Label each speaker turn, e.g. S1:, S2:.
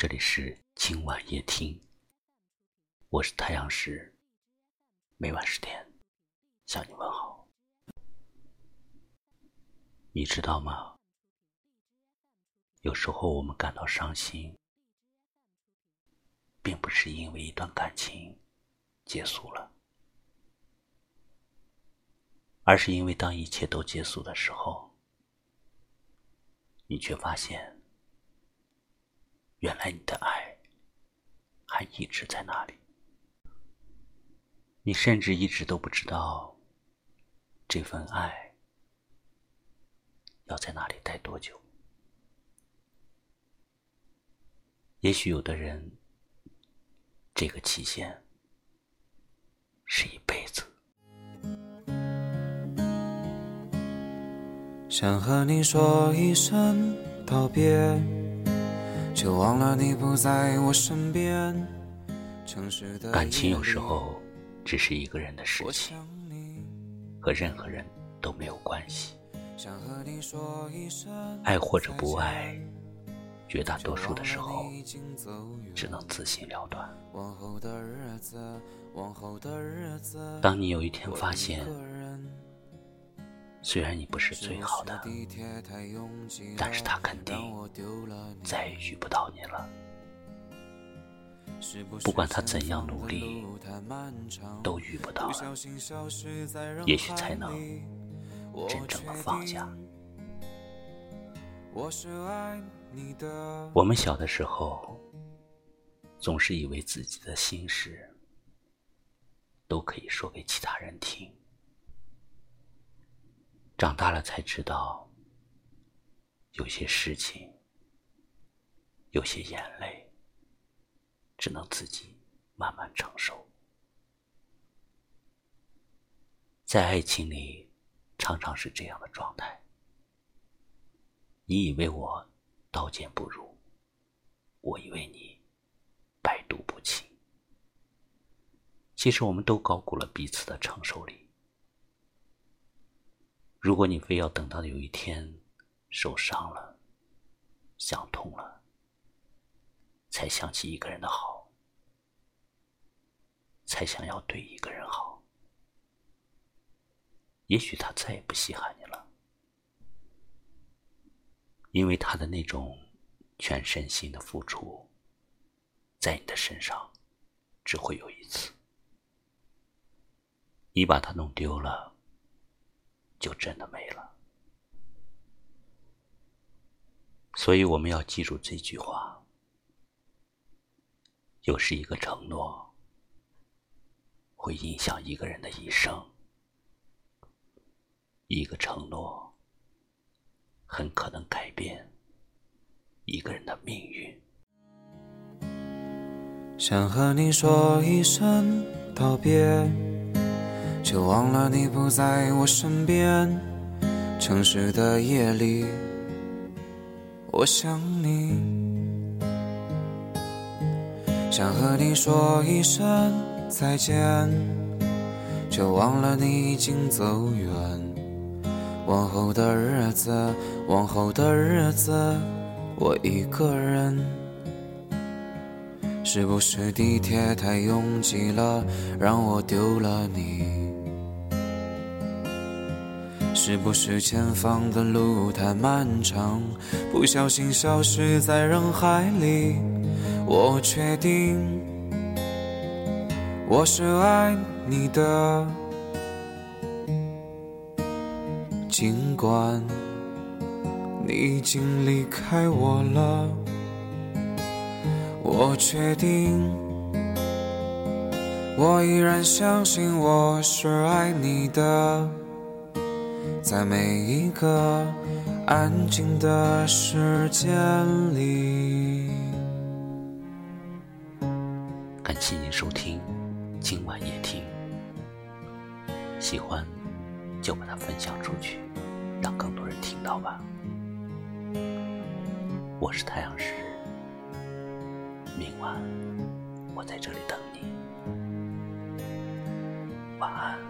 S1: 这里是今晚夜听，我是太阳石，每晚十点向你问好。你知道吗？有时候我们感到伤心，并不是因为一段感情结束了，而是因为当一切都结束的时候，你却发现。原来你的爱还一直在那里，你甚至一直都不知道这份爱要在那里待多久。也许有的人，这个期限是一辈子。
S2: 想和你说一声道别。就忘了你不在我身边。
S1: 感情有时候只是一个人的事情，和任何人都没有关系。爱或者不爱，绝大多数的时候只能自行了断。当你有一天发现。虽然你不是最好的，但是他肯定再也遇不到你了。不管他怎样努力，都遇不到了。也许才能真正的放下。我们小的时候，总是以为自己的心事都可以说给其他人听。长大了才知道，有些事情，有些眼泪，只能自己慢慢承受。在爱情里，常常是这样的状态。你以为我刀剑不入，我以为你百毒不侵。其实我们都高估了彼此的承受力。如果你非要等到有一天受伤了、想通了，才想起一个人的好，才想要对一个人好，也许他再也不稀罕你了，因为他的那种全身心的付出，在你的身上只会有一次，你把他弄丢了。就真的没了，所以我们要记住这句话：有时一个承诺会影响一个人的一生，一个承诺很可能改变一个人的命运。
S2: 想和你说一声道别。就忘了你不在我身边。城市的夜里，我想你，想和你说一声再见，却忘了你已经走远。往后的日子，往后的日子，我一个人。是不是地铁太拥挤了，让我丢了你？是不是前方的路太漫长，不小心消失在人海里？我确定我是爱你的，尽管你已经离开我了。我确定我依然相信我是爱你的。在每一个安静的时间里。
S1: 感谢您收听今晚夜听，喜欢就把它分享出去，让更多人听到吧。我是太阳石，明晚我在这里等你，晚安。